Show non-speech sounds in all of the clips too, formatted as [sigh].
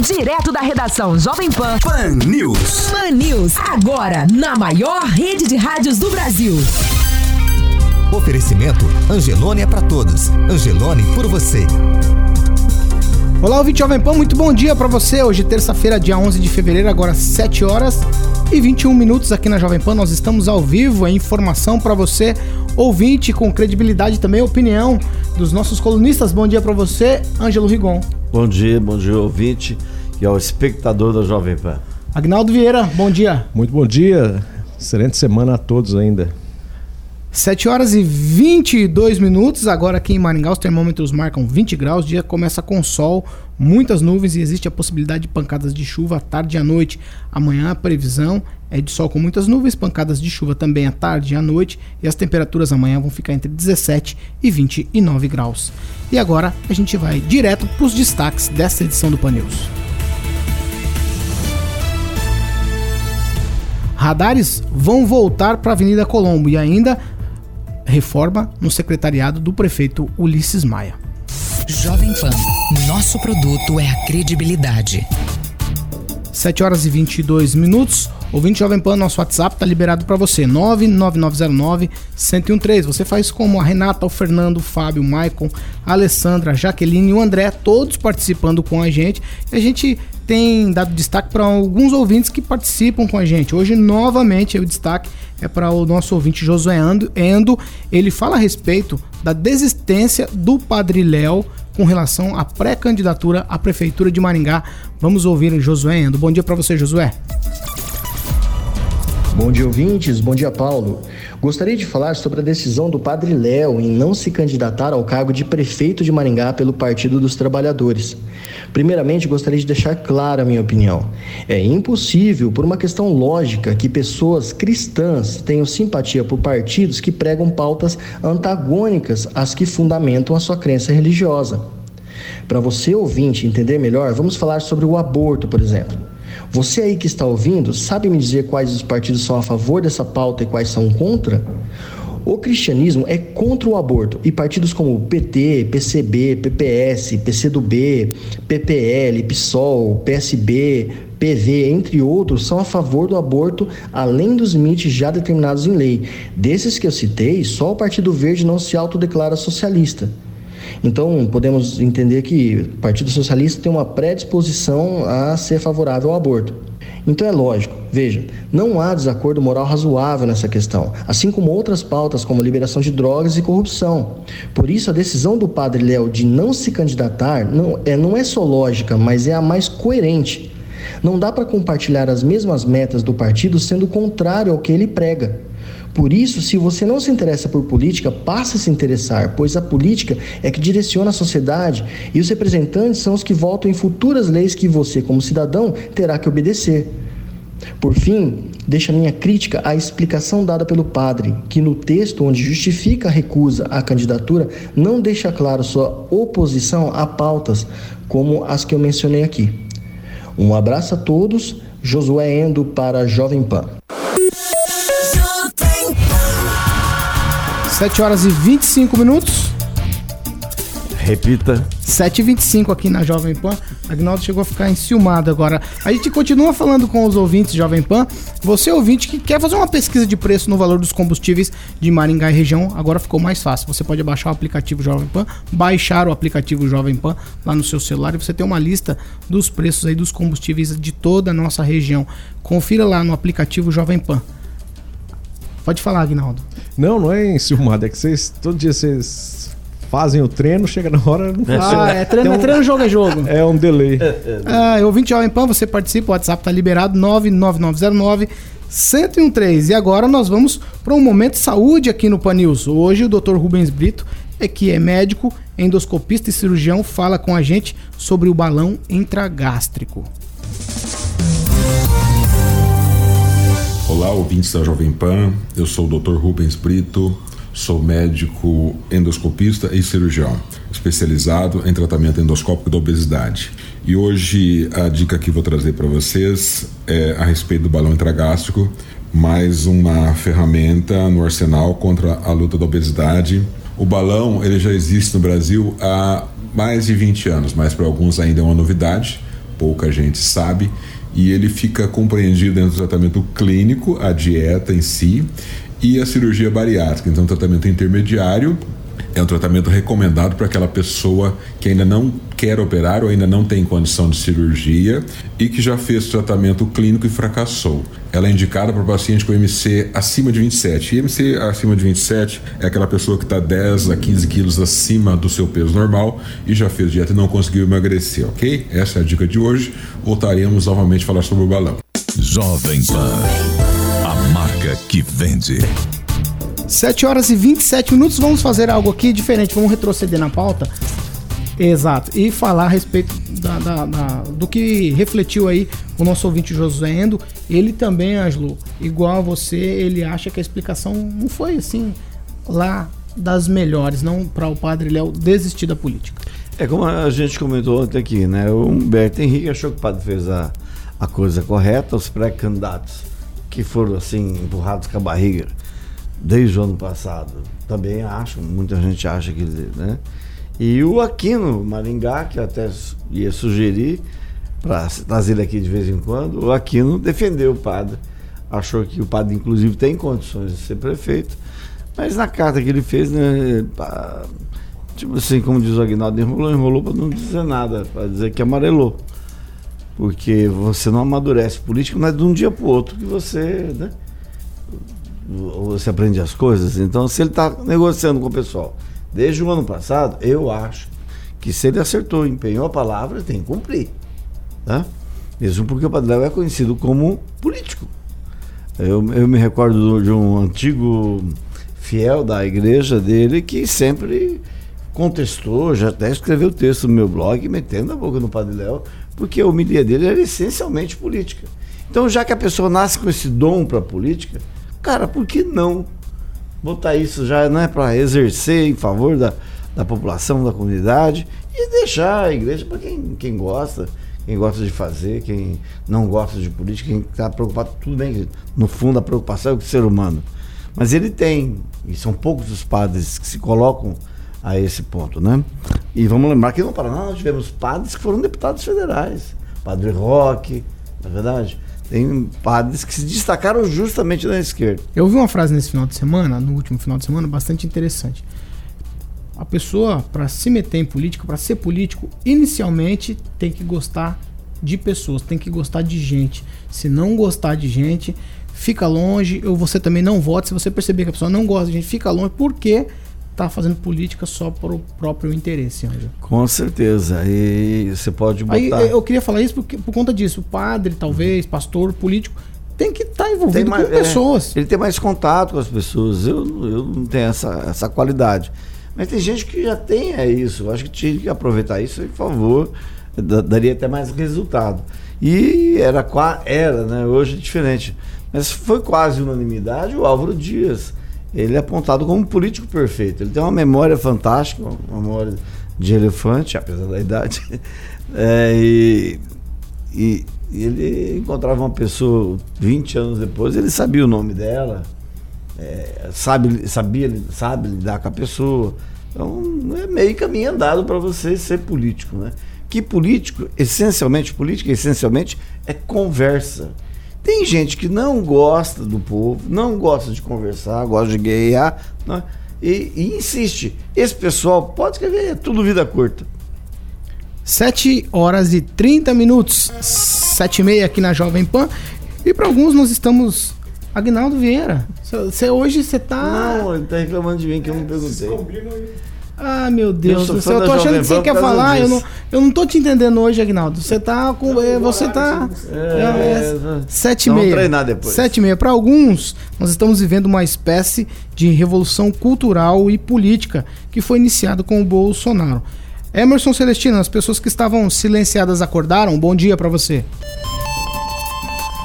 Direto da redação Jovem Pan. Pan News. Pan News, agora na maior rede de rádios do Brasil. Oferecimento Angelone é para todos. Angelone por você. Olá, ouvinte Jovem Pan, muito bom dia para você. Hoje, terça-feira, dia 11 de fevereiro, agora 7 horas e 21 minutos aqui na Jovem Pan. Nós estamos ao vivo, é informação para você, ouvinte, com credibilidade também, opinião dos nossos colunistas. Bom dia para você, Ângelo Rigon. Bom dia, bom dia, ouvinte e ao espectador da Jovem Pan. Agnaldo Vieira, bom dia. Muito bom dia, excelente semana a todos ainda. 7 horas e 22 minutos. Agora aqui em Maringá os termômetros marcam 20 graus. O dia começa com sol, muitas nuvens e existe a possibilidade de pancadas de chuva à tarde e à noite. Amanhã a previsão é de sol com muitas nuvens, pancadas de chuva também à tarde e à noite. E as temperaturas amanhã vão ficar entre 17 e 29 graus. E agora a gente vai direto para os destaques desta edição do Pan News. Radares vão voltar para a Avenida Colombo e ainda reforma no secretariado do prefeito Ulisses Maia. Jovem Pan, nosso produto é a credibilidade. 7 horas e 22 minutos. Ouvinte Jovem Pan, nosso WhatsApp tá liberado para você. 99909-1013. Você faz como a Renata, o Fernando, o Fábio, o Maicon, a Alessandra, a Jaqueline e o André, todos participando com a gente. E a gente tem dado destaque para alguns ouvintes que participam com a gente. Hoje, novamente, o destaque é para o nosso ouvinte Josué. Endo. Ele fala a respeito da desistência do Padre Léo com relação à pré-candidatura à Prefeitura de Maringá. Vamos ouvir Josué Endo. Bom dia para você, Josué. Bom dia, ouvintes. Bom dia, Paulo. Gostaria de falar sobre a decisão do Padre Léo em não se candidatar ao cargo de prefeito de Maringá pelo Partido dos Trabalhadores. Primeiramente, gostaria de deixar clara a minha opinião. É impossível, por uma questão lógica, que pessoas cristãs tenham simpatia por partidos que pregam pautas antagônicas às que fundamentam a sua crença religiosa. Para você, ouvinte, entender melhor, vamos falar sobre o aborto, por exemplo. Você aí que está ouvindo, sabe me dizer quais os partidos são a favor dessa pauta e quais são contra? O cristianismo é contra o aborto e partidos como PT, PCB, PPS, PCdoB, PPL, PSOL, PSB, PV, entre outros, são a favor do aborto além dos limites já determinados em lei. Desses que eu citei, só o Partido Verde não se autodeclara socialista. Então, podemos entender que o Partido Socialista tem uma predisposição a ser favorável ao aborto. Então é lógico, veja, não há desacordo moral razoável nessa questão, assim como outras pautas como liberação de drogas e corrupção. Por isso, a decisão do padre Léo de não se candidatar não é, não é só lógica, mas é a mais coerente. Não dá para compartilhar as mesmas metas do partido sendo contrário ao que ele prega. Por isso, se você não se interessa por política, passe a se interessar, pois a política é que direciona a sociedade e os representantes são os que votam em futuras leis que você, como cidadão, terá que obedecer. Por fim, deixa minha crítica à explicação dada pelo padre, que no texto onde justifica a recusa à candidatura não deixa claro sua oposição a pautas como as que eu mencionei aqui. Um abraço a todos, Josué Endo para Jovem Pan. 7 horas e 25 minutos. Repita. 7h25 aqui na Jovem Pan. Agnaldo chegou a ficar enciumado agora. A gente continua falando com os ouvintes Jovem Pan. Você, ouvinte, que quer fazer uma pesquisa de preço no valor dos combustíveis de Maringá e região, agora ficou mais fácil. Você pode baixar o aplicativo Jovem Pan, baixar o aplicativo Jovem Pan lá no seu celular e você tem uma lista dos preços aí dos combustíveis de toda a nossa região. Confira lá no aplicativo Jovem Pan. Pode falar, Agnaldo. Não, não é enciumado, é que vocês, todo dia vocês fazem o treino, chega na hora, não funciona. Ah, é treino, Tem é um- treino, jogo é jogo. É um delay. Ah, ouvinte Jovem Pan, você participa, o WhatsApp tá liberado, 99909 1013. E agora nós vamos para um momento saúde aqui no Pan News. Hoje o Dr. Rubens Brito, é que é médico, endoscopista e cirurgião, fala com a gente sobre o balão intragástrico. Olá, ouvintes da Jovem Pan. Eu sou o Dr. Rubens Brito, sou médico endoscopista e cirurgião, especializado em tratamento endoscópico da obesidade. E hoje a dica que vou trazer para vocês é a respeito do balão intragástrico, mais uma ferramenta no arsenal contra a luta da obesidade. O balão ele já existe no Brasil há mais de 20 anos, mas para alguns ainda é uma novidade, pouca gente sabe e ele fica compreendido dentro do tratamento clínico, a dieta em si e a cirurgia bariátrica. Então, tratamento intermediário é um tratamento recomendado para aquela pessoa que ainda não quer operar ou ainda não tem condição de cirurgia e que já fez tratamento clínico e fracassou. Ela é indicada para paciente com MC acima de 27. E MC acima de 27 é aquela pessoa que está 10 a 15 quilos acima do seu peso normal e já fez dieta e não conseguiu emagrecer, ok? Essa é a dica de hoje. Voltaremos novamente a falar sobre o balão. Jovem Pan. A marca que vende. 7 horas e 27 minutos. Vamos fazer algo aqui diferente. Vamos retroceder na pauta. Exato. E falar a respeito da, da- da- do que refletiu aí o nosso ouvinte Josué Endo. Ele também, Ângelo, igual a você, ele acha que a explicação não foi assim lá das melhores, não para o padre Léo desistir da política. É como a gente comentou ontem aqui, né? O Humberto Henrique achou que o padre fez a, a coisa correta, os pré-candidatos que foram assim empurrados com a barriga desde o ano passado também acham, muita gente acha que, né? E o Aquino Maringá, que eu até ia sugerir para trazer ele aqui de vez em quando, o Aquino defendeu o padre, achou que o padre inclusive tem condições de ser prefeito, mas na carta que ele fez, né, tipo assim, como diz o Agnaldo, enrolou, enrolou para não dizer nada, para dizer que amarelou. Porque você não amadurece político, não é de um dia para o outro que você, né? Você aprende as coisas. Então, se ele está negociando com o pessoal desde o ano passado, eu acho que se ele acertou, empenhou a palavra, tem que cumprir. Tá? Mesmo porque o Padre Léo é conhecido como político. Eu, eu me recordo de um antigo fiel da igreja dele que sempre contestou, já até escreveu texto no meu blog, metendo a boca no Padre Léo, porque a homilia dele era essencialmente política. Então, já que a pessoa nasce com esse dom para política, cara, por que não botar isso já não é para exercer em favor da, da população, da comunidade e deixar a igreja para quem, quem gosta, quem gosta de fazer, quem não gosta de política, quem está preocupado, tudo bem, no fundo a preocupação é com o ser humano. Mas ele tem, e são poucos os padres que se colocam a esse ponto, né? E vamos lembrar que no Paraná nós tivemos padres que foram deputados federais, Padre Roque, na é verdade, tem padres que se destacaram justamente na esquerda. Eu ouvi uma frase nesse final de semana, no último final de semana, bastante interessante. A pessoa, para se meter em política, para ser político, inicialmente tem que gostar de pessoas, tem que gostar de gente. Se não gostar de gente, fica longe, ou você também não vote. Se você perceber que a pessoa não gosta de gente, fica longe, porque tá fazendo política só para o próprio interesse, Ângelo. Com certeza. E você pode botar. Aí eu queria falar isso porque, por conta disso. O padre, talvez, pastor, político, tem que estar envolvido mais- com pessoas. é, ele tem mais contato com as pessoas. Eu, eu não tenho essa, essa qualidade. Mas tem gente que já tem é isso. Eu acho que tinha que aproveitar isso, por favor. Da- daria até mais resultado. E era, era né? Hoje é diferente. Mas foi quase unanimidade o Álvaro Dias. Ele é apontado como político perfeito. Ele tem uma memória fantástica, uma memória de elefante, apesar da idade. [laughs] É, e, e, e ele encontrava uma pessoa 20 anos depois, ele sabia o nome dela, é, sabe, sabia, sabe lidar com a pessoa. Então é meio caminho andado para você ser político, né? Que político, essencialmente, política essencialmente é conversa. Tem gente que não gosta do povo, não gosta de conversar, gosta de guerrear, né? e, e insiste. Esse pessoal pode escrever, é tudo vida curta. 7 horas e 30 minutos, 7 e meia aqui na Jovem Pan. E para alguns nós estamos. Agnaldo Vieira, você hoje você tá. Não, ele tá reclamando de mim que eu não perguntei. Ah, meu Deus sou do céu. Eu tô achando Jovem que você quer falar. Eu não, eu não tô te entendendo hoje, Agnaldo. Você tá com. é, Você tá. É, É, sete e Vamos meia. treinar depois. Sete e meia. Para alguns, nós estamos vivendo uma espécie de revolução cultural e política que foi iniciada com o Bolsonaro. Emerson Celestino, as pessoas que estavam silenciadas acordaram. Bom dia para você.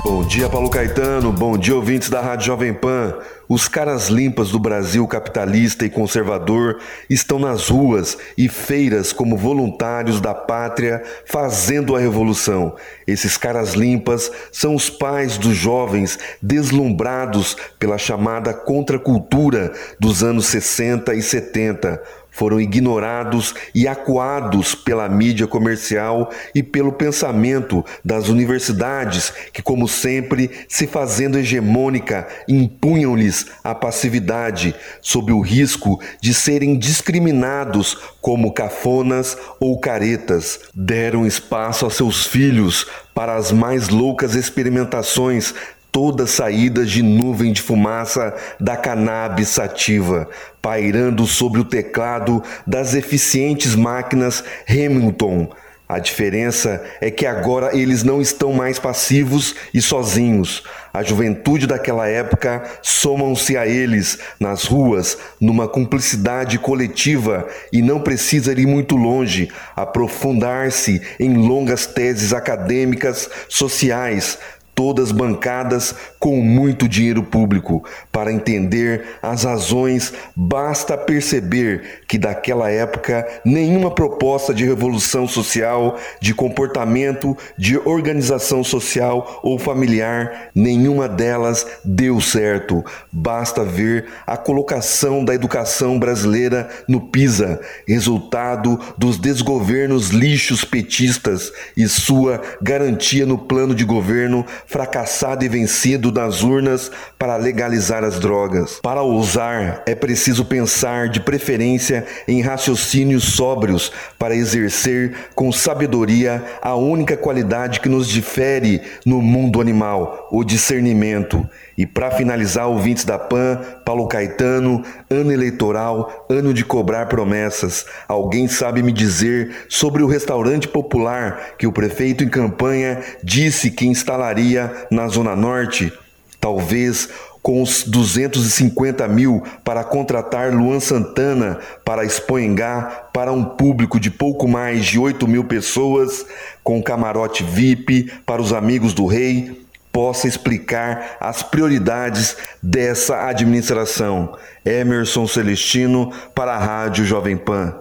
Bom dia, Paulo Caetano. Bom dia, ouvintes da Rádio Jovem Pan. Os caras limpas do Brasil capitalista e conservador estão nas ruas e feiras como voluntários da pátria fazendo a revolução. Esses caras limpas são os pais dos jovens deslumbrados pela chamada contracultura dos anos 60 e 70 foram ignorados e acuados pela mídia comercial e pelo pensamento das universidades, que, como sempre, se fazendo hegemônica, impunham-lhes a passividade, sob o risco de serem discriminados como cafonas ou caretas. Deram espaço a seus filhos para as mais loucas experimentações todas saídas de nuvem de fumaça da cannabis sativa, pairando sobre o teclado das eficientes máquinas Hamilton. A diferença é que agora eles não estão mais passivos e sozinhos. A juventude daquela época somam-se a eles nas ruas numa cumplicidade coletiva e não precisa ir muito longe, aprofundar-se em longas teses acadêmicas, sociais, todas bancadas com muito dinheiro público. Para entender as razões, basta perceber que daquela época nenhuma proposta de revolução social, de comportamento, de organização social ou familiar, nenhuma delas deu certo. Basta ver a colocação da educação brasileira no PISA, resultado dos desgovernos lixos petistas e sua garantia no plano de governo fracassado e vencido nas urnas para legalizar as drogas. Para ousar, é preciso pensar de preferência em raciocínios sóbrios para exercer com sabedoria a única qualidade que nos difere no mundo animal, o discernimento. E para finalizar, ouvintes da PAN, Paulo Caetano, ano eleitoral, ano de cobrar promessas. Alguém sabe me dizer sobre o restaurante popular que o prefeito em campanha disse que instalaria na Zona Norte? Talvez com os 250 mil para contratar Luan Santana para Expoengá para um público de pouco mais de 8 mil pessoas, com camarote VIP para os amigos do rei, possa explicar as prioridades dessa administração. Emerson Celestino para a Rádio Jovem Pan.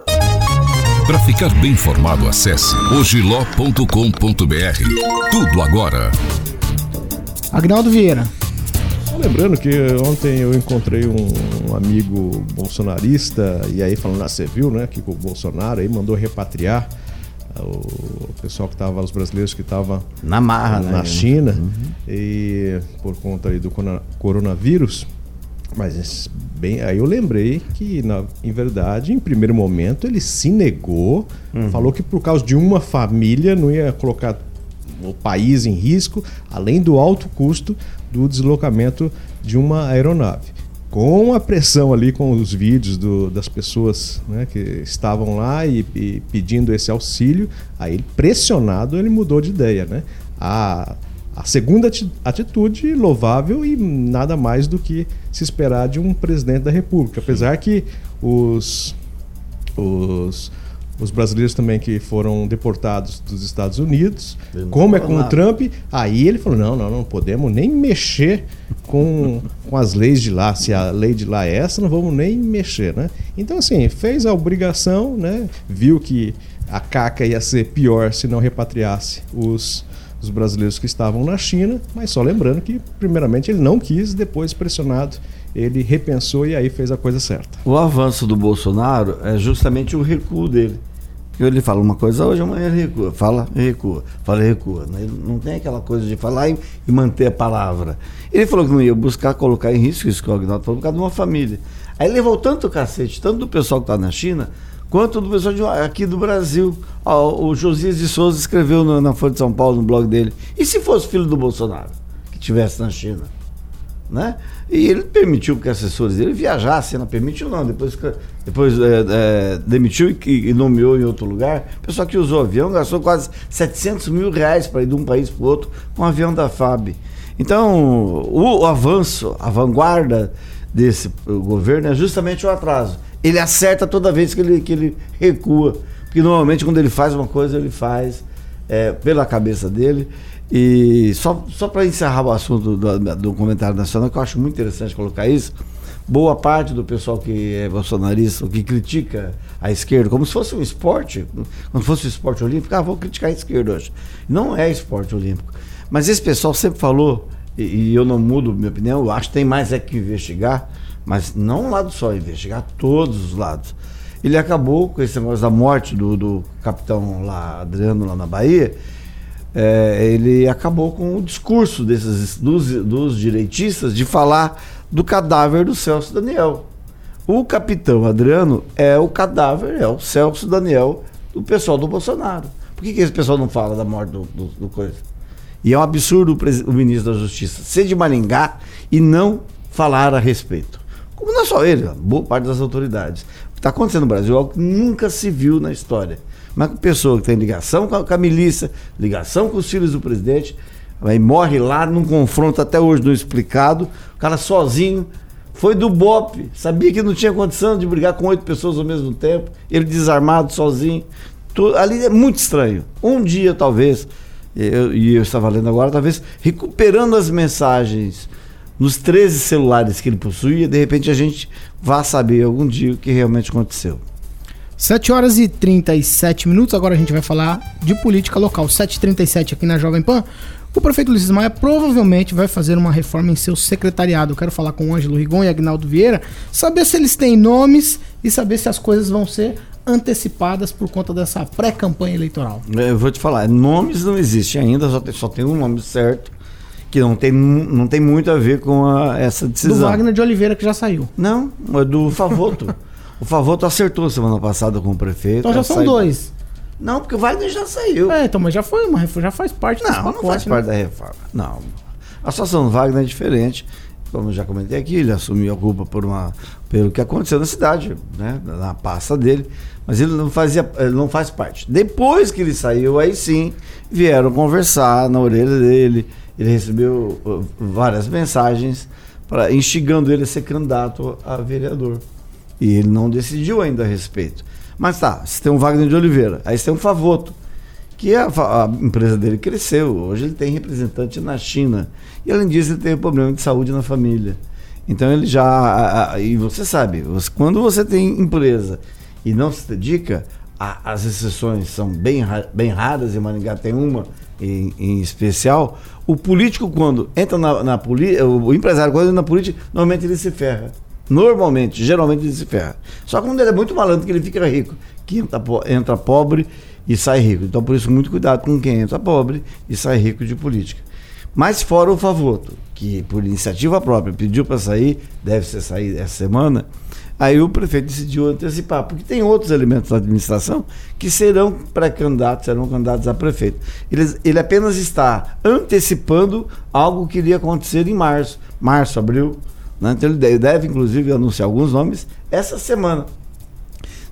Para ficar bem informado, acesse ogiló.com.br. Tudo agora. Agnaldo Vieira. Só lembrando que ontem eu encontrei um amigo bolsonarista e aí falando, ah, você viu, né, que o Bolsonaro aí mandou repatriar o pessoal que estava, os brasileiros que estavam na marra, na né? China uhum. e por conta aí do coronavírus. Mas bem, aí eu lembrei que, na, em verdade, em primeiro momento ele se negou, uhum. falou que por causa de uma família não ia colocar o país em risco, além do alto custo do deslocamento de uma aeronave com a pressão ali, com os vídeos do, das pessoas né, que estavam lá e, e, pedindo esse auxílio, aí pressionado ele mudou de ideia. Né? A, a segunda atitude louvável e nada mais do que se esperar de um presidente da República. Apesar que os, os os brasileiros também que foram deportados dos Estados Unidos. Como é com o Trump, aí ele falou: não, não, não podemos nem mexer com, [laughs] com as leis de lá. Se a lei de lá é essa, não vamos nem mexer, né? Então, assim, fez a obrigação, né? Viu que a caca ia ser pior se não repatriasse os, os brasileiros que estavam na China, mas só lembrando que, primeiramente, ele não quis, depois pressionado ele repensou e aí fez a coisa certa. O avanço do Bolsonaro é justamente o recuo dele. Ele fala uma coisa hoje, amanhã ele recua. Fala recua. Fala recua. Ele não tem aquela coisa de falar e, manter a palavra. Ele falou que não ia buscar colocar em risco isso que o Agnaldo falou, por causa de uma família. Aí levou tanto cacete, tanto do pessoal que está na China, quanto do pessoal de, aqui do Brasil. O Josias de Souza escreveu na Folha de São Paulo, no blog dele. E se fosse filho do Bolsonaro, que estivesse na China? Né? E ele permitiu que assessores dele viajassem, não permitiu não, depois, depois é, é, demitiu e, e, nomeou em outro lugar. O pessoal que usou avião gastou quase 700 mil reais para ir de um país para o outro com o avião da FAB. Então, o, o avanço, a vanguarda desse governo é justamente o atraso. Ele acerta toda vez que ele, que ele recua. Porque normalmente quando ele faz uma coisa, ele faz é, pela cabeça dele. E só, só para encerrar o assunto do, do comentário nacional, que eu acho muito interessante colocar isso, boa parte do pessoal que é bolsonarista, que critica a esquerda, como se fosse um esporte, como se fosse um esporte olímpico, ah, vou criticar a esquerda hoje. Não é esporte olímpico. Mas esse pessoal sempre falou, e, e eu não mudo minha opinião, eu acho que tem mais é que investigar, mas não um lado só, investigar todos os lados. Ele acabou com esse negócio da morte do, do capitão lá, Adriano, lá na Bahia, é, ele acabou com o discurso desses, dos, dos direitistas de falar do cadáver do Celso Daniel. O capitão Adriano é o cadáver, é o Celso Daniel do pessoal do Bolsonaro. Por que, que esse pessoal não fala da morte do, do, do coisa? E é um absurdo o, o ministro da Justiça ser de Maringá e não falar a respeito. Como não é só ele, boa parte das autoridades. Está acontecendo no Brasil é algo que nunca se viu na história. Uma pessoa que tem ligação com a, milícia, ligação com os filhos do presidente, aí morre lá num confronto até hoje não explicado, o cara sozinho, foi do BOP, sabia que não tinha condição de brigar com oito pessoas ao mesmo tempo, ele desarmado, sozinho. Tu- ali é muito estranho. Um dia, talvez, eu- e eu, estava lendo agora, talvez recuperando as mensagens nos 13 celulares que ele possuía, de repente a gente vá saber algum dia o que realmente aconteceu. 7 horas e 37 minutos, agora a gente vai falar de política local. 7h37 aqui na Jovem Pan. O prefeito Ulisses Maia provavelmente vai fazer uma reforma em seu secretariado. Eu quero falar com o Ângelo Rigon e Agnaldo Vieira, saber se eles têm nomes e saber se as coisas vão ser antecipadas por conta dessa pré-campanha eleitoral. Eu vou te falar, nomes não existe ainda, só tem, só tem um nome certo, que não tem, não tem muito a ver com a- essa Do decisão. Wagner de Oliveira, que já saiu. Não, é do Favoto. [laughs] o Favoto acertou semana passada com o prefeito. Então já são dois. Não, porque o Wagner já saiu. É, então, mas já foi uma reforma, já faz parte Não, não pacote, faz né? parte da reforma. Não. A situação do Wagner é diferente. Como eu já comentei aqui, ele assumiu a culpa por uma, pelo que aconteceu na cidade, né, na pasta dele, mas ele não fazia, ele não faz parte. Depois que ele saiu, aí sim vieram conversar na orelha dele. Ele recebeu uh, várias mensagens para instigando ele a ser candidato a vereador. E ele não decidiu ainda a respeito. Mas tá, você tem um Wagner de Oliveira, aí você tem um Favoto, que a, a empresa dele cresceu. Hoje ele tem representante na China. E além disso, ele tem um problema de saúde na família. Então ele já. a- a- e você sabe, você- quando você tem empresa e não se dedica, as exceções são bem, bem raras, e Maringá tem uma em, em especial. O político, quando entra na, na política, o empresário, quando entra na política, normalmente ele se ferra. Normalmente, geralmente ele se ferra. Só que quando ele é muito malandro, que ele fica rico, que entra, entra pobre e sai rico. Então, por isso, muito cuidado com quem entra pobre e sai rico de política. Mas fora o Favoto, que por iniciativa própria pediu para sair, deve ser sair essa semana, aí o prefeito decidiu antecipar, porque tem outros elementos da administração que serão pré-candidatos, serão candidatos a prefeito. Ele, ele apenas está antecipando algo que iria acontecer em março, março, abril. Né? Então ele deve, inclusive, anunciar alguns nomes essa semana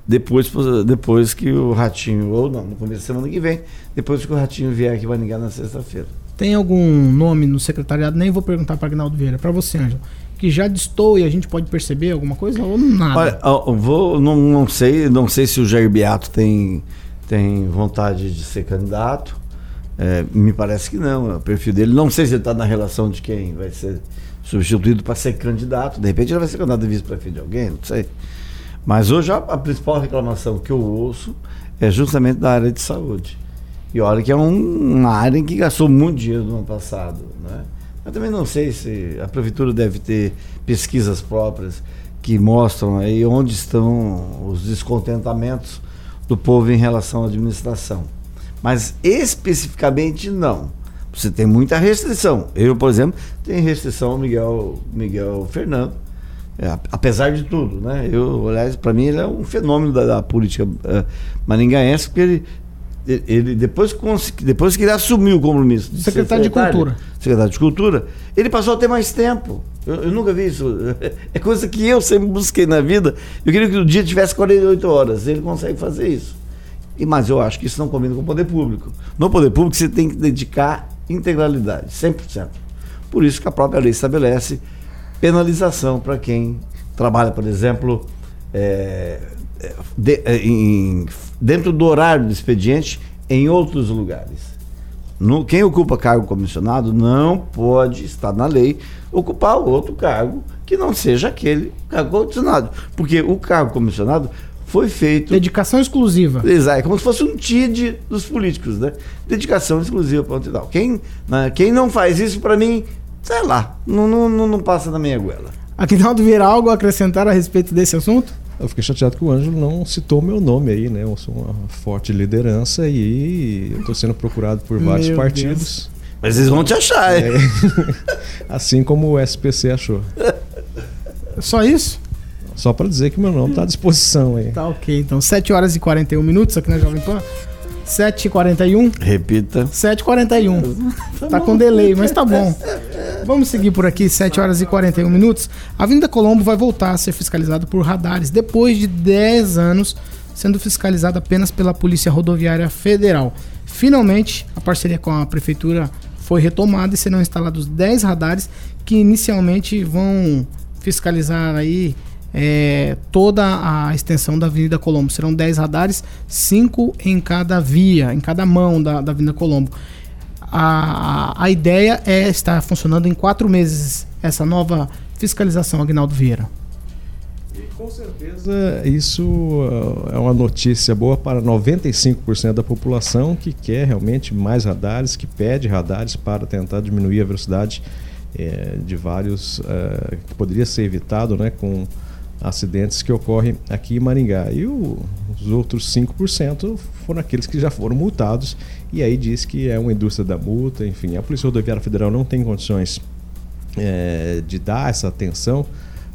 depois, depois que o Ratinho, ou não, no começo da semana que vem, depois que o Ratinho vier aqui vai ligar na sexta-feira. Tem algum nome no secretariado? Nem vou perguntar para Agnaldo Vieira, para você, Ângelo. Que já distou e a gente pode perceber alguma coisa ou nada? Olha, eu vou, não, não sei, não sei se o Jair Beato tem, tem vontade de ser candidato. É, me parece que não, é o perfil dele. Não sei se ele está na relação de quem vai ser substituído para ser candidato. De repente ele vai ser candidato a vice-prefeito de alguém, não sei. Mas hoje a, a principal reclamação que eu ouço é justamente da área de saúde. E olha que é um- uma área em que gastou muito dinheiro no ano passado. Né? Eu também não sei se a prefeitura deve ter pesquisas próprias que mostram aí onde estão os descontentamentos do povo em relação à administração. Mas especificamente não. Você tem muita restrição. Eu, por exemplo, tenho restrição ao Miguel, Miguel Fernando. É, ap- apesar de tudo, né? Eu, aliás, para mim ele é um fenômeno da, da política eh, maringaense, porque ele, ele- depois, depois que ele assumiu o compromisso de Secretário de Cultura. secretário de Cultura, ele passou a ter mais tempo. Eu, eu nunca vi isso. [laughs] É coisa que eu sempre busquei na vida. Eu queria que o dia tivesse 48 horas. Ele consegue fazer isso. E, mas eu acho que isso não combina com o poder público. No poder público você tem que dedicar integralidade, 100%. Por isso que a própria lei estabelece penalização para quem trabalha, por exemplo, é, é, de- é, em- dentro do horário do expediente em outros lugares. no, quem ocupa cargo comissionado não pode estar na lei ocupar outro cargo que não seja aquele cargo comissionado. Porque o cargo comissionado foi feito. Dedicação exclusiva. Exato, é como se fosse um TID dos políticos, né? Dedicação exclusiva, ponto e tal. Quem, né, quem não faz isso, para mim, sei lá, não, não, não, não passa na minha goela. Aguinaldo Vieira, algo a acrescentar a respeito desse assunto? Eu fiquei chateado que o Ângelo não citou meu nome aí, né? Eu sou uma forte liderança e eu estou sendo procurado por vários Meu partidos. Mas eles vão te achar, hein? É, [laughs] assim como o SPC achou. Só isso? Só para dizer que meu nome está à disposição aí. Tá ok, então 7 horas e 41 minutos aqui na Jovem Pan. 7 e 41 Repita. 7h41. Tá com delay, mas tá bom. Vamos seguir por aqui, 7 horas e 41 minutos. A Avenida Colombo vai voltar a ser fiscalizada por radares depois de 10 anos sendo fiscalizada apenas pela Polícia Rodoviária Federal. Finalmente, a parceria com a Prefeitura foi retomada e serão instalados 10 radares que inicialmente vão fiscalizar aí é, toda a extensão da Avenida Colombo. Serão 10 radares, 5 em cada via, em cada mão da, da Avenida Colombo. A, a ideia é estar funcionando em quatro meses essa nova fiscalização, Agnaldo Vieira. Com certeza, isso uh, é uma notícia boa para 95% da população que quer realmente mais radares, que pede radares para tentar diminuir a velocidade eh, de vários eh, que poderia ser evitado né, com acidentes que ocorrem aqui em Maringá. E o- os outros 5% foram aqueles que já foram multados e aí diz que é uma indústria da multa, enfim. A Polícia Rodoviária Federal não tem condições eh, de dar essa atenção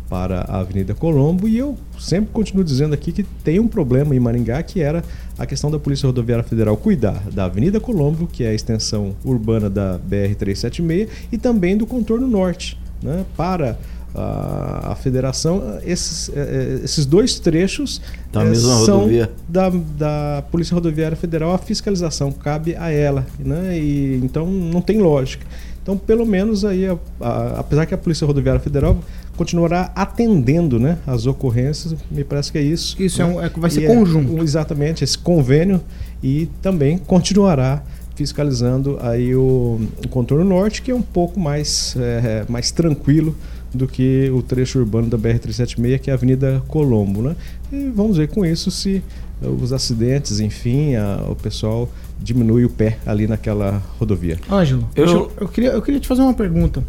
para a Avenida Colombo e eu sempre continuo dizendo aqui que tem um problema em Maringá que era a questão da Polícia Rodoviária Federal cuidar da Avenida Colombo, que é a extensão urbana da BR-376 e também do contorno norte, né? Para a, a federação, esses, eh, eh, esses dois trechos Da mesma são rodovia. da, da Polícia Rodoviária Federal, a fiscalização cabe a ela, né? E, então não tem lógica. Então, pelo menos aí, a- a- apesar que a Polícia Rodoviária Federal continuará atendendo né, as ocorrências, me parece que é isso. Isso é né? um- é vai ser E conjunto. um- exatamente, esse convênio e também continuará fiscalizando aí o, o contorno norte, que é um pouco mais, eh, mais tranquilo do que o trecho urbano da BR-376, que é a Avenida Colombo. Né? E vamos ver com isso se eh, os acidentes, enfim, a- o pessoal diminui o pé ali naquela rodovia. Ângelo, Eu- eu, eu queria, eu queria te fazer uma pergunta.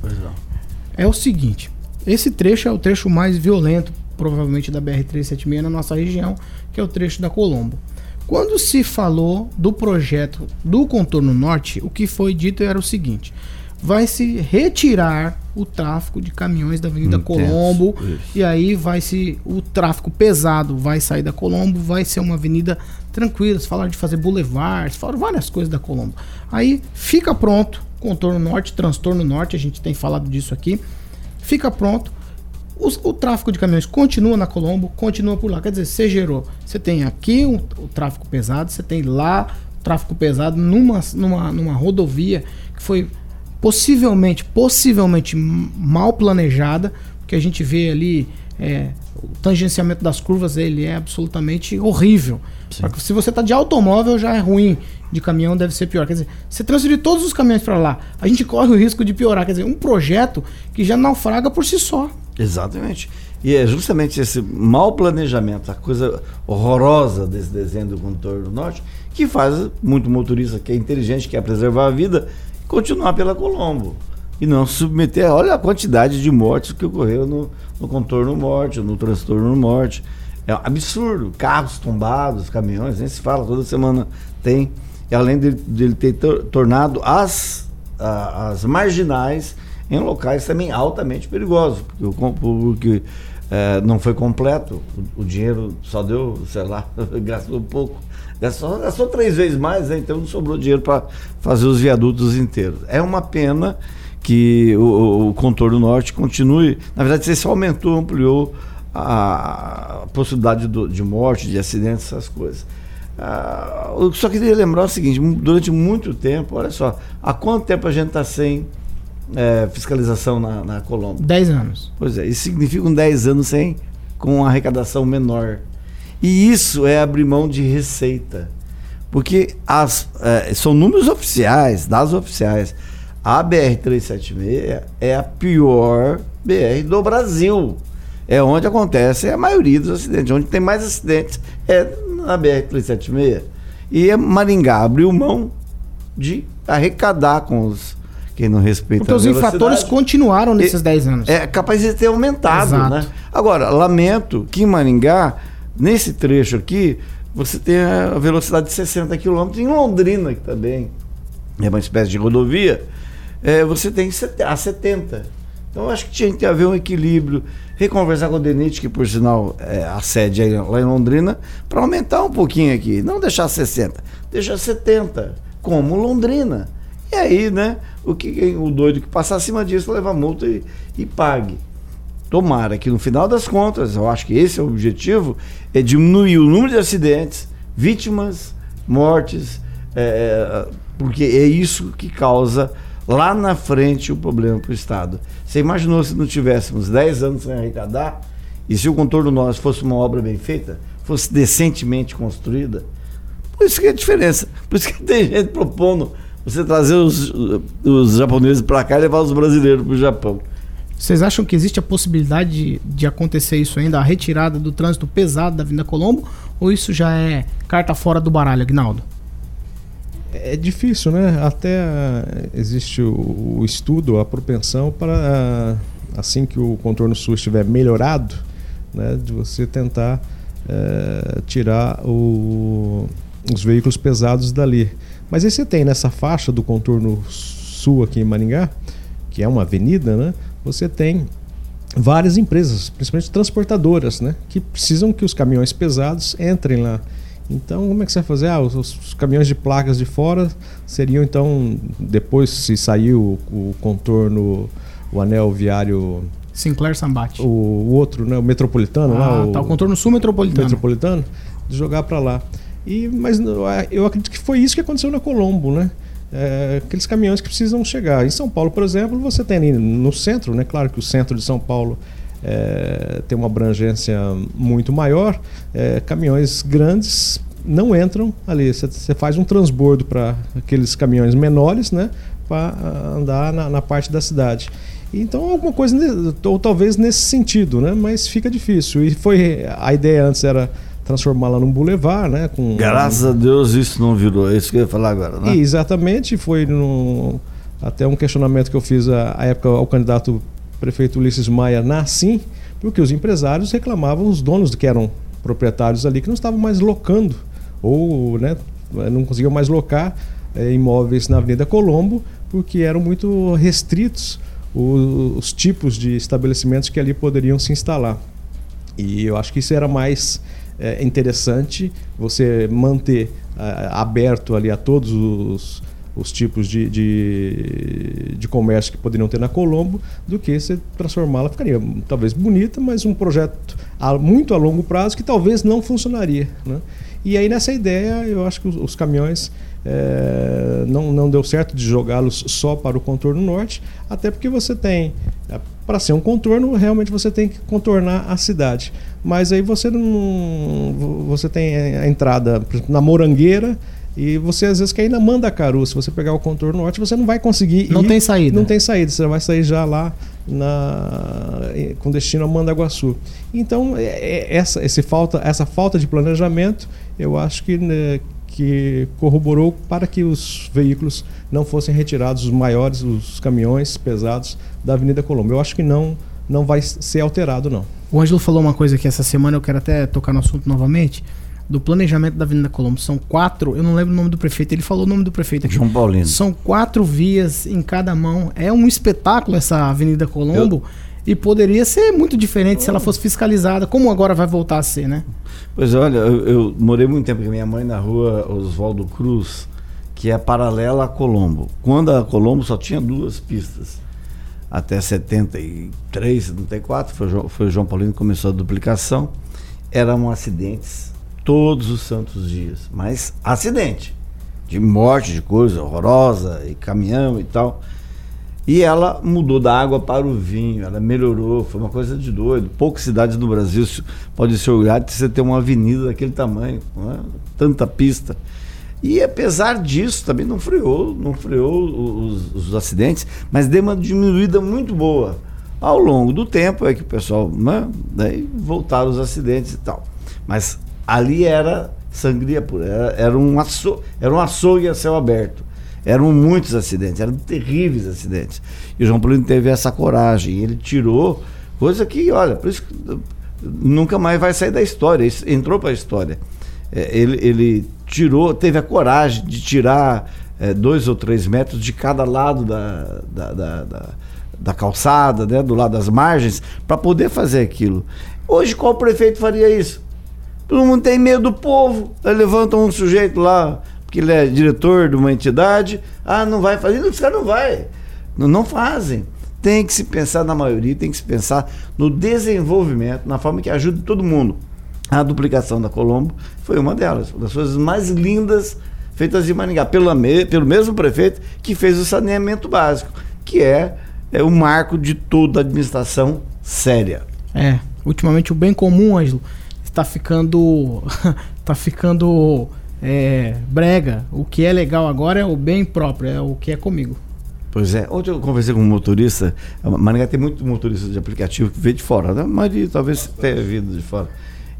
É o seguinte: esse trecho é o trecho mais violento, provavelmente, da BR-376 na nossa região, que é o trecho da Colombo. Quando se falou do projeto do contorno norte, o que foi dito era o seguinte: vai se retirar o tráfego de caminhões da Avenida Intenso, Colombo isso. e aí vai se o tráfego pesado vai sair da Colombo, vai ser uma avenida tranquila. Se falaram de fazer boulevards, falaram várias coisas da Colombo. Aí fica pronto, contorno norte, transtorno norte, a gente tem falado disso aqui. Fica pronto. Os- o tráfego de caminhões continua na Colombo, continua por lá. Quer dizer, você gerou. Você tem aqui o, o tráfego pesado, você tem lá o tráfego pesado numa, numa, numa rodovia que foi possivelmente, possivelmente mal planejada, porque a gente vê ali é, o tangenciamento das curvas, ele é absolutamente horrível. Se você está de automóvel já é ruim, de caminhão deve ser pior. Quer dizer, você transferir todos os caminhões para lá, a gente corre o risco de piorar. Quer dizer, um projeto que já naufraga por si só. Exatamente. E é justamente esse mau planejamento, a coisa horrorosa desse desenho do contorno norte, que faz muito motorista que é inteligente, quer preservar a vida, continuar pela Colombo. E não se submeter. Olha a quantidade de mortes que ocorreu no, no contorno norte, no transtorno norte. É um absurdo. Carros tombados, caminhões, nem se fala, toda semana tem. E além dele, dele ter tor- tornado as, a- as marginais em locais também altamente perigosos, porque, o porque eh, não foi completo, o, o dinheiro só deu, sei lá, [laughs] gastou pouco. Gastou, gastou três vezes mais, né? então não sobrou dinheiro para fazer os viadutos inteiros. É uma pena que o, o- contorno norte continue. Na verdade, você só aumentou, ampliou a, possibilidade do- de morte, de acidentes, essas coisas. Ah, eu só queria lembrar o seguinte: durante muito tempo, olha só, há quanto tempo a gente está sem eh, fiscalização na, na Colômbia? 10 anos. Pois é, isso significa um 10 anos sem, com uma arrecadação menor. E isso é abrir mão de receita. Porque as, é, são números oficiais, dados oficiais. A BR-376 é a pior BR do Brasil. É onde acontece a maioria dos acidentes. Onde tem mais acidentes é na BR-376. E Maringá abriu mão de arrecadar com os quem não respeita Porque a os infratores continuaram nesses 10 anos. É capaz de ter aumentado, Exato. né? Agora, lamento que em Maringá, nesse trecho aqui, você tem a velocidade de 60 km. Em Londrina, que também é uma espécie de rodovia, é, você tem a 70. Então, acho que tinha que haver um equilíbrio. Reconversar com o DENIT, que por sinal é a sede lá em Londrina, para aumentar um pouquinho aqui. Não deixar 60, deixar 70, como Londrina. E aí, né? O, que, o doido que passar acima disso leva multa e, e pague. Tomara que no final das contas, eu acho que esse é o objetivo, é diminuir o número de acidentes, vítimas, mortes, é, porque é isso que causa lá na frente o problema para o Estado. Você imaginou se não tivéssemos 10 anos sem arrecadar e se o contorno nosso fosse uma obra bem feita, fosse decentemente construída? Por isso que é a diferença. Por isso que [laughs] tem gente propondo você trazer os, os japoneses para cá e levar os brasileiros para o Japão. Vocês acham que existe a possibilidade de, de acontecer isso ainda, a retirada do trânsito pesado da Vinda Colombo? Ou isso já é carta fora do baralho, Agnaldo? É difícil, né? Até ah, existe o, o estudo, a propensão para, ah, assim que o contorno sul estiver melhorado, né, de você tentar eh, tirar o- os veículos pesados dali. Mas aí você tem nessa faixa do contorno sul aqui em Maringá, que é uma avenida, né? Você tem várias empresas, principalmente transportadoras, né, que precisam que os caminhões pesados entrem lá. Então, como é que você vai fazer? Ah, os, os caminhões de placas de fora seriam então depois se sair o, o contorno, o anel viário, Sinclair Sambate. o, o outro, né, o metropolitano lá, Ah, o tá, o contorno sul metropolitano. metropolitano, de jogar para lá. E mas eu acredito que foi isso que aconteceu na Colombo, né? É, aqueles caminhões que precisam chegar. Em São Paulo, por exemplo, você tem ali no centro, né? Claro que o centro de São Paulo é, tem uma abrangência muito maior. é, caminhões grandes não entram ali. Você- faz um transbordo para aqueles caminhões menores, né? Para andar na, na parte da cidade. Então, alguma coisa, ou talvez nesse sentido, né? Mas fica difícil. E foi a ideia antes era transformá-la num bulevar, né? Com Graças a Deus isso não virou. É isso que eu ia falar agora, né? e exatamente, foi no, até um questionamento que eu fiz à, à época ao candidato prefeito Ulisses Maia na Sim, porque os empresários reclamavam os donos que eram proprietários ali que não estavam mais locando ou né, não conseguiam mais locar eh, imóveis na Avenida Colombo porque eram muito restritos o- os tipos de estabelecimentos que ali poderiam se instalar. E eu acho que isso era mais é, interessante, você manter ah, aberto ali a todos os, os tipos de, de, de comércio que poderiam ter na Colombo, do que você transformá-la. Ficaria talvez bonita, mas um projeto a, muito a longo prazo que talvez não funcionaria. Né? E aí nessa ideia, eu acho que os, os caminhões é, não, não deu certo de jogá-los só para o contorno norte, até porque você tem, para ser um contorno, realmente você tem que contornar a cidade. Mas aí você não. Você tem a entrada na Morangueira. E você às vezes quer ir na Mandacaru. Se você pegar o contorno norte, você não vai conseguir Não ir- tem saída. Não tem saída. Você vai sair já lá na, com destino a Mandaguaçu. Então, é- é- essa, esse falta, essa falta de planejamento, eu acho que, né, que corroborou para que os veículos não fossem retirados, os maiores, os caminhões pesados da Avenida Colombo. Eu acho que não, não vai ser alterado, não. O Ângelo falou uma coisa aqui essa semana, eu quero até tocar no assunto novamente. Do planejamento da Avenida Colombo. São quatro, eu não lembro o nome do prefeito, ele falou o nome do prefeito aqui. João Paulino. São quatro vias em cada mão. É um espetáculo essa Avenida Colombo. E poderia ser muito diferente se ela fosse fiscalizada, como agora vai voltar a ser, né? Pois olha, eu, eu morei muito tempo com minha mãe na rua Oswaldo Cruz, que é paralela a Colombo. Quando a Colombo só tinha duas pistas. Até 73, 74, foi, foi o João Paulino que começou a duplicação. Eram acidentes todos os santos dias. Mas acidente. De morte, de coisa horrorosa, e caminhão e tal. E ela mudou da água para o vinho, ela melhorou, foi uma coisa de doido. Poucas cidades do Brasil podem se orgulhar de você ter uma avenida daquele tamanho, é? tanta pista. E apesar disso, também não freou, não freou os, os acidentes, mas deu uma diminuída muito boa. Ao longo do tempo é que o pessoal, né, daí voltaram os acidentes e tal. Mas ali era sangria pura, era, era, um, aço, era um açougue a céu aberto. Eram muitos acidentes, eram terríveis acidentes. E o João Paulino teve essa coragem, ele tirou coisa que, olha, por isso nunca mais vai sair da história, isso entrou para a história. É, ele, ele tirou, teve a coragem de tirar é, dois ou três metros de cada lado da, da, da, da, da calçada, né, do lado das margens, para poder fazer aquilo. Hoje, qual prefeito faria isso? Todo mundo tem medo do povo. Aí levanta um sujeito lá, porque ele é diretor de uma entidade. Ah, não vai fazer. Os caras não vai. Não, não fazem. Tem que se pensar na maioria, tem que se pensar no desenvolvimento, na forma que ajude todo mundo. A duplicação da Colombo foi uma delas, uma das coisas mais lindas feitas em Maringá, pelo, pelo mesmo prefeito que fez o saneamento básico, que é, é o marco de toda a administração séria. É, ultimamente o bem comum, Ângelo, está ficando. [laughs] está ficando é, brega. O que é legal agora é o bem próprio, é o que é comigo. Pois é. Ontem eu conversei com um motorista. Maringá tem muito motorista de aplicativo que veio de fora, né? Mas talvez tenha vindo de fora.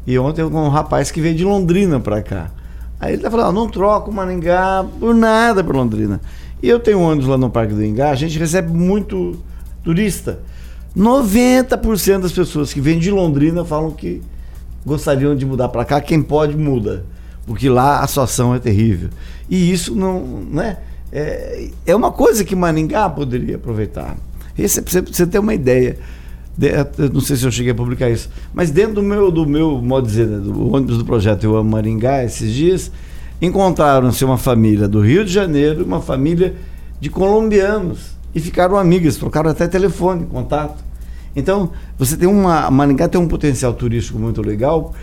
E ontem eu com um rapaz que veio de Londrina para cá. Aí ele tá falando, ah, não troco Maringá por nada para Londrina. E eu tenho ônibus lá no Parque do Ingá, a gente recebe muito turista. 90% das pessoas que vêm de Londrina falam que gostariam de mudar para cá. Quem pode, muda. Porque lá a situação é terrível. E isso não, né? É, é uma coisa que Maringá poderia aproveitar. Esse, pra você ter uma ideia, não sei se eu cheguei a publicar isso, mas dentro do meu, do meu modo de dizer, né, do ônibus do projeto Eu Amo Maringá, esses dias, encontraram-se uma família do Rio de Janeiro, uma família de colombianos, e ficaram amigas, trocaram até telefone, contato. Então, você tem uma. Maringá tem um potencial turístico muito legal,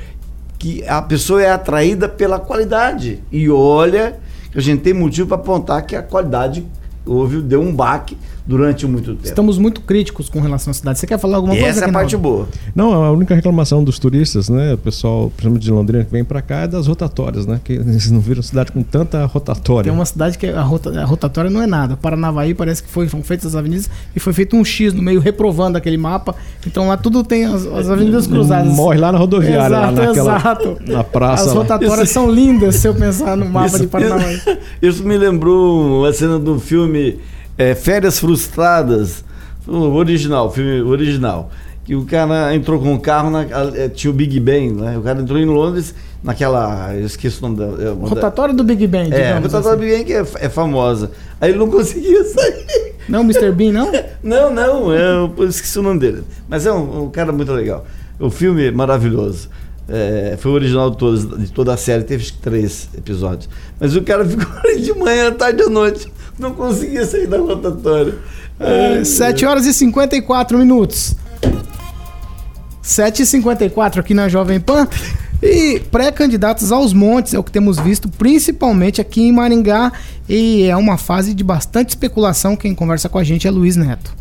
que a pessoa é atraída pela qualidade. E olha, a gente tem motivo para apontar que a qualidade houve, deu um baque durante muito tempo. Estamos muito críticos com relação à cidade. Você quer falar alguma e coisa? Essa é a parte boa. Não, a única reclamação dos turistas, né? O pessoal, principalmente de Londrina, que vem para cá é das rotatórias, né? Que [laughs] eles não viram cidade com tanta rotatória. Tem uma cidade que a, rota, a rotatória não é nada. Paranavaí parece que foi, foram feitas as avenidas e foi feito um X no meio, reprovando aquele mapa. Então lá tudo tem as, as avenidas cruzadas. Morre lá na rodoviária, exato, lá naquela, exato. na praça. As lá. rotatórias são lindas se eu pensar no mapa Isso- de Paranavaí. [laughs] Isso me lembrou a cena do filme é, Férias Frustradas, original, filme original. Que o cara entrou com o carro, na, eh, tinha o Big Ben, né? O cara entrou em Londres, naquela. Eu esqueci o nome da. é, Rotatória do Big Ben, É, a rotatória assim. do Big Ben que é, é famosa. Aí ele não conseguia sair. Não, Mr. Bean, não? [laughs] Não, não, é, eu esqueci o nome dele. Mas é um, um cara muito legal. O filme é maravilhoso. É, foi o original de, todas, de toda a série, teve três episódios. Mas o cara [laughs] ficou de manhã, tarde à noite, não conseguia sair da rotatória. É, 7 horas e 54 minutos. 7 e 54 aqui na Jovem Pan. E pré-candidatos aos montes é o que temos visto, principalmente aqui em Maringá. E é uma fase de bastante especulação. Quem conversa com a gente é Luiz Neto.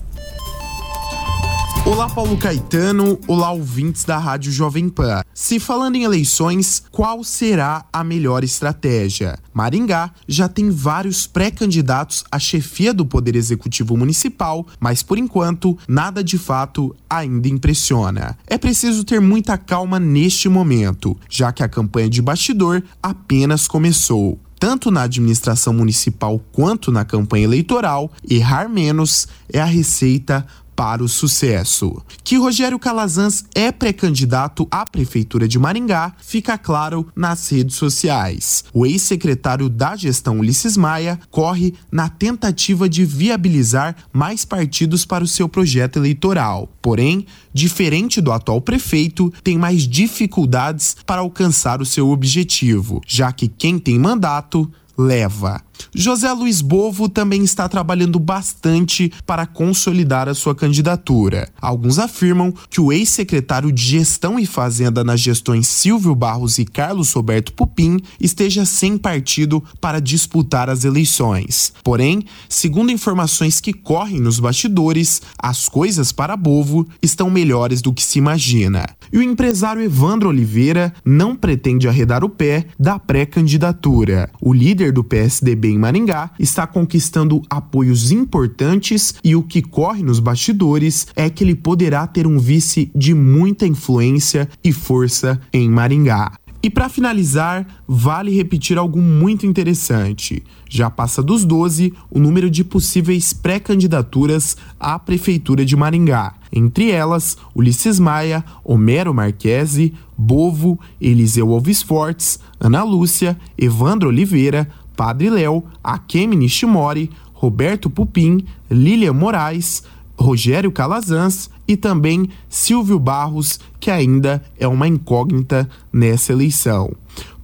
Olá, Paulo Caetano. Olá, ouvintes da Rádio Jovem Pan. Se falando em eleições, qual será a melhor estratégia? Maringá já tem vários pré-candidatos à chefia do Poder Executivo Municipal, mas por enquanto, nada de fato ainda impressiona. É preciso ter muita calma neste momento, já que a campanha de bastidor apenas começou. Tanto na administração municipal quanto na campanha eleitoral, errar menos é a receita para o sucesso. Que Rogério Calazans é pré-candidato à Prefeitura de Maringá fica claro nas redes sociais. O ex-secretário da gestão Ulisses Maia corre na tentativa de viabilizar mais partidos para o seu projeto eleitoral. Porém, diferente do atual prefeito, tem mais dificuldades para alcançar o seu objetivo, já que quem tem mandato leva. José Luiz Bovo também está trabalhando bastante para consolidar a sua candidatura. Alguns afirmam que o ex-secretário de Gestão e Fazenda nas gestões Silvio Barros e Carlos Roberto Pupim esteja sem partido para disputar as eleições. Porém, segundo informações que correm nos bastidores, as coisas para Bovo estão melhores do que se imagina. E o empresário Evandro Oliveira não pretende arredar o pé da pré-candidatura. O líder do PSDB em Maringá está conquistando apoios importantes e o que corre nos bastidores é que ele poderá ter um vice de muita influência e força em Maringá. E para finalizar, vale repetir algo muito interessante. Já passa dos 12 o número de possíveis pré-candidaturas à Prefeitura de Maringá. Entre elas, Ulisses Maia, Homero Marquesi, Bovo, Eliseu Alves Fortes, Ana Lúcia, Evandro Oliveira, Padre Léo, Akemi Nishimori, Roberto Pupim, Lilian Moraes, Rogério Calazans e também Silvio Barros, que ainda é uma incógnita nessa eleição.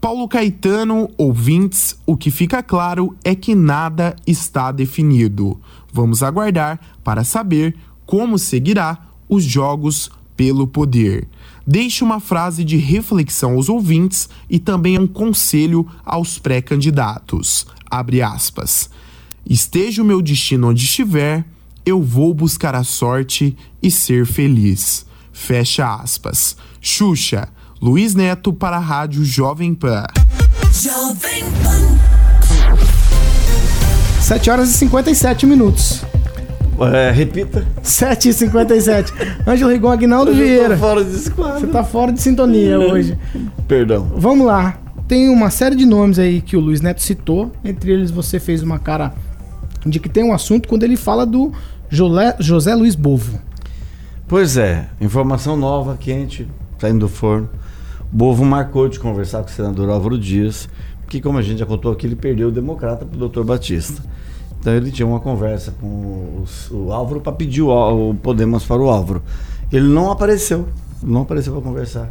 Paulo Caetano, ouvintes, o que fica claro é que nada está definido. Vamos aguardar para saber como seguirá os jogos pelo poder. Deixe uma frase de reflexão aos ouvintes e também um conselho aos pré-candidatos. Abre aspas. Esteja o meu destino onde estiver, eu vou buscar a sorte e ser feliz. Fecha aspas. Xuxa, Luiz Neto para a Rádio Jovem Pan. Jovem Pan. 7 horas e 57 minutos. É, repita. 7 e 57. Ângelo Rigon, Aguinaldo Vieira. fora desse quadro. Você tá fora de sintonia hoje. Perdão. Vamos lá. Tem uma série de nomes aí que o Luiz Neto citou. Entre eles, você fez uma cara de que tem um assunto quando ele fala do José Luiz Bovo. Pois é, informação nova, quente, saindo do forno. Bovo marcou de conversar com o senador Álvaro Dias, que, como a gente já contou aqui, ele perdeu o democrata para o doutor Batista. Então ele tinha uma conversa com os- o, Álvaro para pedir o, o Podemos para o Álvaro. Ele não apareceu, não apareceu para conversar.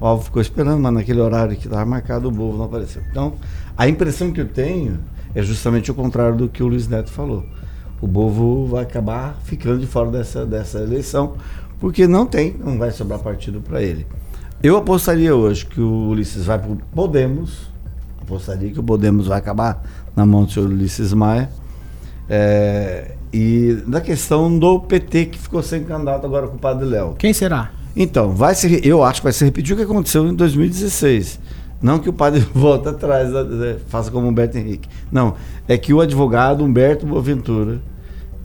O Álvaro ficou esperando, mas naquele horário que estava marcado, o Bovo não apareceu. Então, a impressão que eu tenho é justamente o contrário do que o Luiz Neto falou. O Bovo vai acabar ficando de fora dessa, dessa eleição, porque não tem, não vai sobrar partido para ele. Eu apostaria hoje que o Ulisses vai para o Podemos, apostaria que o Podemos vai acabar na mão do senhor Ulisses Maia. É, e da questão do PT que ficou sem candidato agora com o Padre Léo. Quem será? Então, vai se, eu acho que vai se repetir o que aconteceu em 2016. Não que o padre [laughs] volte atrás, da- faça como Humberto Henrique. Não, é que o advogado Humberto Boaventura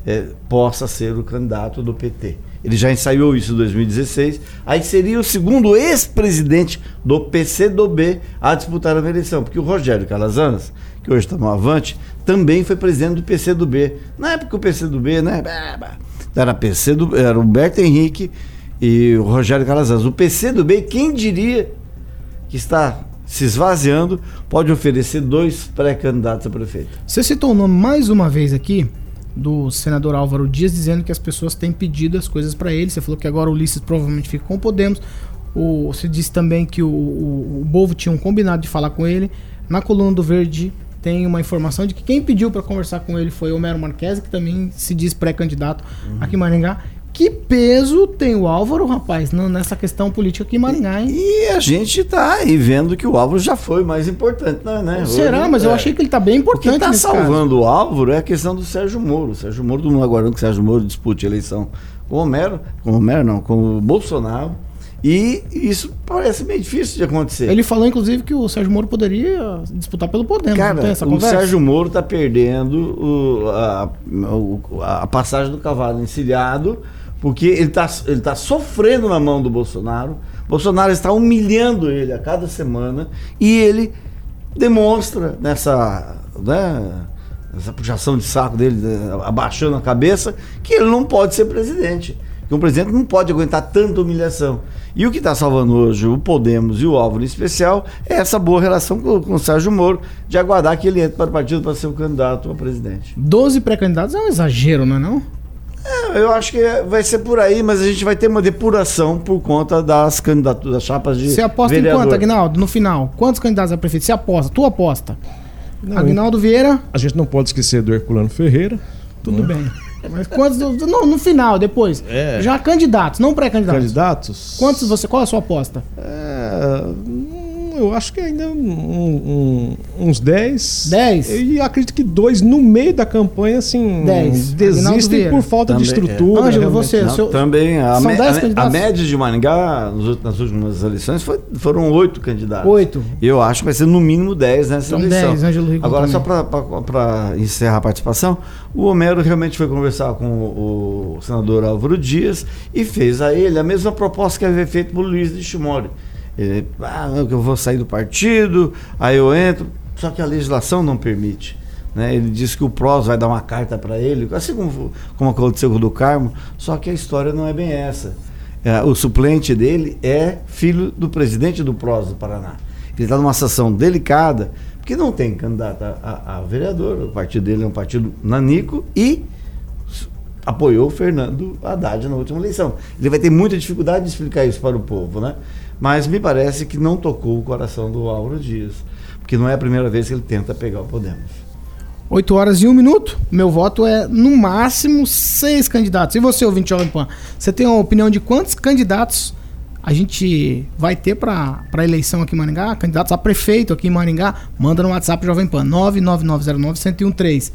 é, possa ser o candidato do PT. Ele já ensaiou isso em 2016. Aí seria o segundo ex-presidente do PCdoB a disputar a eleição, porque o Rogério Calazans, que hoje está no Avante, também foi presidente do PCdoB. Na época o PCdoB, né? Era PC do, era Humberto Henrique e o Rogério Calazans. O PCdoB, quem diria que está se esvaziando, pode oferecer dois pré-candidatos a prefeito. Você citou o nome mais uma vez aqui do senador Álvaro Dias dizendo que as pessoas têm pedido as coisas para ele. Você falou que agora o Ulisses provavelmente fica com o Podemos. O, você disse também que o, o, o Bovo tinha um combinado de falar com ele. Na coluna do Verde tem uma informação de que quem pediu para conversar com ele foi Homero Marques, que também se diz pré-candidato aqui em Maringá. Que peso tem o Álvaro, rapaz, nessa questão política aqui em Maringá, hein? E a gente tá aí vendo que o Álvaro já foi mais importante, né? né? Será? Hoje, Mas eu é. achei que ele tá bem importante está nesse caso. salvando o Álvaro é a questão do Sérgio Moro. O Sérgio Moro, todo mundo aguardando que o Sérgio Moro dispute a eleição com o Homero, com o Homero não, com o Bolsonaro. E isso parece meio difícil de acontecer. Ele falou, inclusive, que o Sérgio Moro poderia disputar pelo Podemos. Cara, o conversa? Sérgio Moro está perdendo o- a, a passagem do cavalo encilhado, porque ele está ele tá sofrendo na mão do Bolsonaro. Bolsonaro está humilhando ele a cada semana e ele demonstra nessa, né, nessa puxação de saco dele, né, abaixando a cabeça, que ele não pode ser presidente. Que um presidente não pode aguentar tanta humilhação. E o que está salvando hoje o Podemos e o Álvaro em especial é essa boa relação com, com o Sérgio Moro, de aguardar que ele entre para o partido para ser o candidato a presidente. 12 pré-candidatos é um exagero, não é não? É, eu acho que vai ser por aí, mas a gente vai ter uma depuração por conta das candidaturas, das chapas de Você aposta vereador. em quanto, Agnaldo, no final? Quantos candidatos a prefeito? Você aposta? Tu aposta? Não, Agnaldo Vieira, A gente não pode esquecer do Herculano Ferreira. tudo bem. Mas quantos... No, no final, depois. É. Já candidatos, não pré-candidatos. Candidatos? Quantos você... Qual é a sua aposta? É, Eu acho que ainda um- um- uns 10. 10? E acredito que dois no meio da campanha, assim, 10. Aguinaldo desistem por falta de Também, é. estrutura. Ângelo, realmente. você- Não, seu- também a, são me- dez a- média de Maringá nas últimas eleições foi- foram oito candidatos. Oito. E eu acho que vai ser no mínimo dez nessa São eleição. 10, Ângelo Rigon Agora, também. só para encerrar a participação, o Homero realmente foi conversar com o, o senador Álvaro Dias e fez a ele a mesma proposta que havia feito para o Luiz de Chimori. Ele, ah, eu vou sair do partido, aí eu entro, só que a legislação não permite. né? Ele disse que o PROS vai dar uma carta para ele, assim como, como aconteceu com o do Carmo, só que a história não é bem essa. É, o suplente dele é filho do presidente do PROS do Paraná. Ele está numa situação delicada, porque não tem candidato a, a- a vereador, o partido dele é um partido nanico e apoiou o Fernando Haddad na última eleição. Ele vai ter muita dificuldade de explicar isso para o povo, né? Mas me parece que não tocou o coração do Álvaro Dias, porque não é a primeira vez que ele tenta pegar o Podemos. 8 horas e 1 minuto. Meu voto é no máximo seis candidatos. E você, ouvinte Jovem Pan, você tem uma opinião de quantos candidatos a gente vai ter para eleição aqui em Maringá? Candidatos a prefeito aqui em Maringá? Manda no WhatsApp Jovem Pan 99909-1013.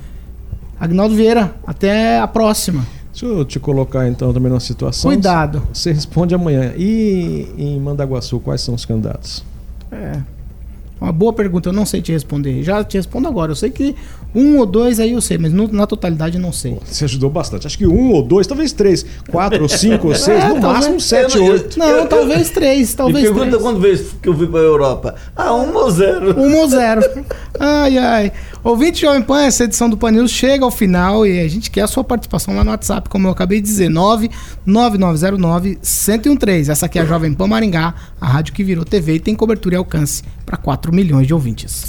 Agnaldo Vieira, até a próxima. Deixa eu te colocar então também numa situação. Cuidado. Você responde amanhã. E em Mandaguaçu, quais são os candidatos? É. Uma boa pergunta, eu não sei te responder. Já te respondo agora. Eu sei que um ou dois aí eu sei, mas no- na totalidade eu não sei. Você ajudou bastante. Acho que um ou dois, talvez três, quatro ou [laughs] cinco ou seis, É, no talvez- máximo sete, Eu oito. Não, Eu- talvez três, talvez Me pergunta três. quando vez que eu fui para a Europa. Ah, um ou zero. Um ou zero. [laughs] Ai, ai. Ouvinte Jovem Pan, essa edição do Panil chega ao final e a gente quer a sua participação lá no WhatsApp, como eu acabei de dizer, 99909-1013. Essa aqui é a Jovem Pan Maringá, a rádio que virou TV e tem cobertura e alcance para 4 milhões de ouvintes.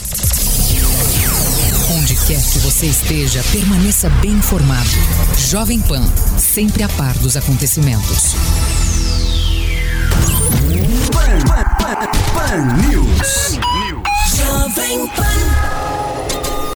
Onde quer que você esteja, permaneça bem informado. Jovem Pan, sempre a par dos acontecimentos. Pan News. Jovem Pan.